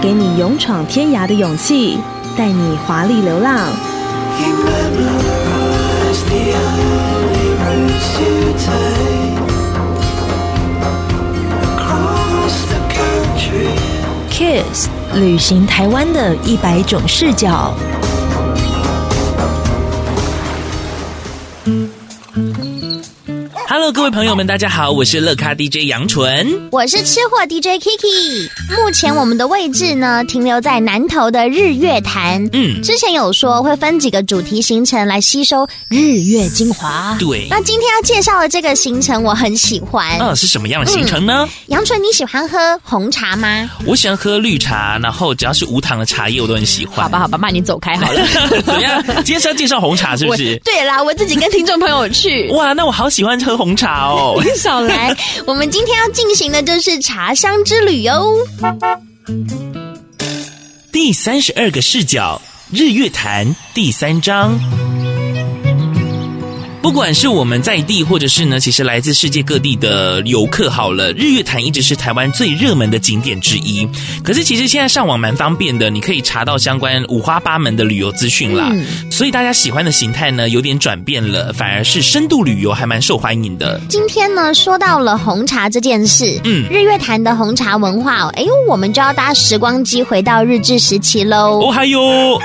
给你勇闯天涯的勇气，带你华丽流浪。You memorize the early routes you take across the country. Kiss 旅行台湾的一百种视角。Mm-hmm. Hello，各位朋友们，大家好，我是乐咖 DJ 杨纯。我是吃货 DJ Kiki。目前我们的位置呢，停留在南投的日月潭。嗯之前有说会分几个主题行程来吸收日月精华。对那今天要介绍的这个行程我很喜欢。啊，是什么样的行程呢？杨纯，你喜欢喝红茶吗？我喜欢喝绿茶，然后只要是无糖的茶叶，我都很喜欢。好吧，好吧，那你走开好了。怎么样？今天是要介绍红茶是不是？对啦，我自己跟听众朋友去。哇，那我好喜欢喝红茶哦。少来，我们今天要进行的就是茶香之旅哟。第三十二个视角，日月潭第三章。不管是我们在地，或者是呢，其实来自世界各地的游客，好了，日月潭一直是台湾最热门的景点之一。可是其实现在上网蛮方便的，你可以查到相关五花八门的旅游资讯啦。所以大家喜欢的形态呢，有点转变了，反而是深度旅游还蛮受欢迎的。今天呢，说到了红茶这件事，嗯日月潭的红茶文化哦，哎呦，我们就要搭时光机回到日治时期喽。哦，还有，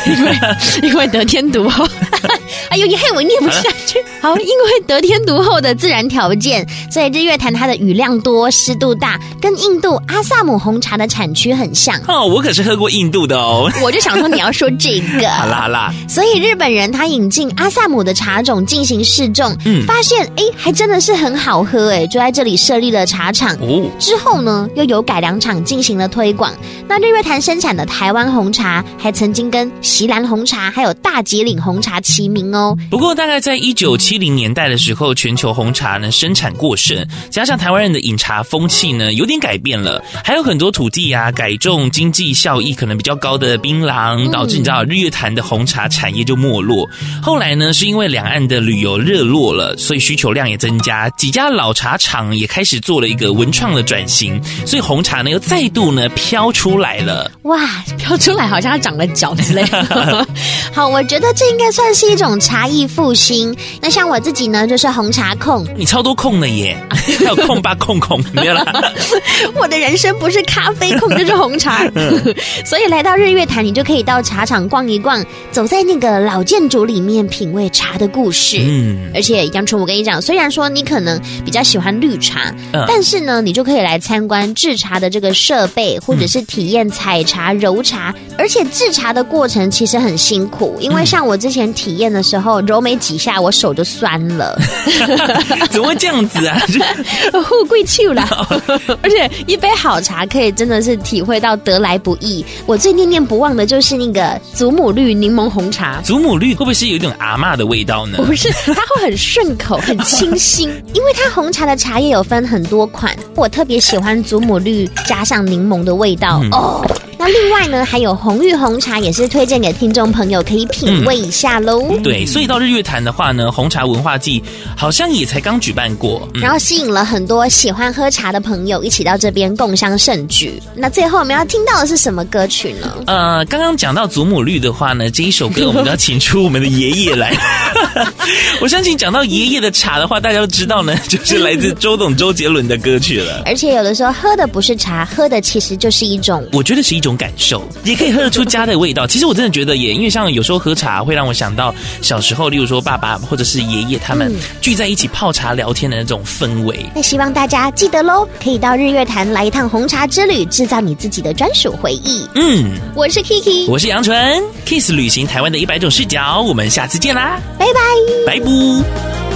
因为得天独厚，哎呦，你害我念不下去。好，因为得天独厚的自然条件，所以日月潭它的雨量多、湿度大，跟印度阿萨姆红茶的产区很像。哦，我可是喝过印度的哦。我就想说你要说这个，好啦好啦，所以日本人他引进阿萨姆的茶种进行试种，嗯发现哎还真的是很好喝哎，就在这里设立了茶厂。哦，之后呢，又有改良厂进行了推广。那日月潭生产的台湾红茶，还曾经跟锡兰红茶还有大吉岭红茶齐名哦。不过大概在一九七零年代的时候，全球红茶呢生产过剩，加上台湾人的饮茶风气呢有点改变了，还有很多土地啊改种经济效益可能比较高的槟榔，导致你知道日月潭的红茶产业就没落。后来呢，是因为两岸的旅游热络了，所以需求量也增加，几家老茶厂也开始做了一个文创的转型，所以红茶呢又再度呢飘出来了。哇，飘出来好像它长了脚之类的。好，我觉得这应该算是一种茶艺复兴。那像我自己呢，就是红茶控。你超多控的耶，还有控吧控控没有啦。我的人生不是咖啡控，就是红茶。所以来到日月潭，你就可以到茶厂逛一逛，走在那个老建筑里面，品味茶的故事。嗯，而且杨纯，我跟你讲，虽然说你可能比较喜欢绿茶，嗯但是呢，你就可以来参观制茶的这个设备，或者是体验采茶、揉茶。而且制茶的过程其实很辛苦，因为像我之前体验的时候，揉没几下，我手就酸了。怎么会这样子啊？富贵去了！而且一杯好茶可以真的是体会到得来不易。我最念念不忘的就是那个祖母绿柠檬红茶。祖母绿会不会是有一种阿嬷的味道呢？不是，它会很顺口，很清新。因为它红茶的茶叶有分很多款，我特别喜欢祖母绿加上柠檬的味道、嗯哦。那另外呢，还有红玉红茶，也是推荐给听众朋友可以品味一下喽。对，所以到日月潭的话呢，红茶文化季好像也才刚举办过。嗯然后吸引了很多喜欢喝茶的朋友一起到这边共襄盛举。那最后我们要听到的是什么歌曲呢？呃，刚刚讲到祖母绿的话呢，这一首歌我们就要请出我们的爷爷来。我相信讲到爷爷的茶的话，大家都知道呢，就是来自周董周杰伦的歌曲了。而且有的时候喝的不是茶，喝的其实就是一种我觉得是一种感受，也可以喝得出家的味道。其实我真的觉得也，因为像有时候喝茶会让我想到小时候，例如说爸爸或者是爷爷他们聚在一起泡茶聊天的那种氛围。那希望大家记得喽，可以到日月潭来一趟红茶之旅，制造你自己的专属回忆。嗯，我是 Kiki，我是杨纯，Kiss 旅行台湾的一百种视角，我们下次见啦，拜拜。拜拜。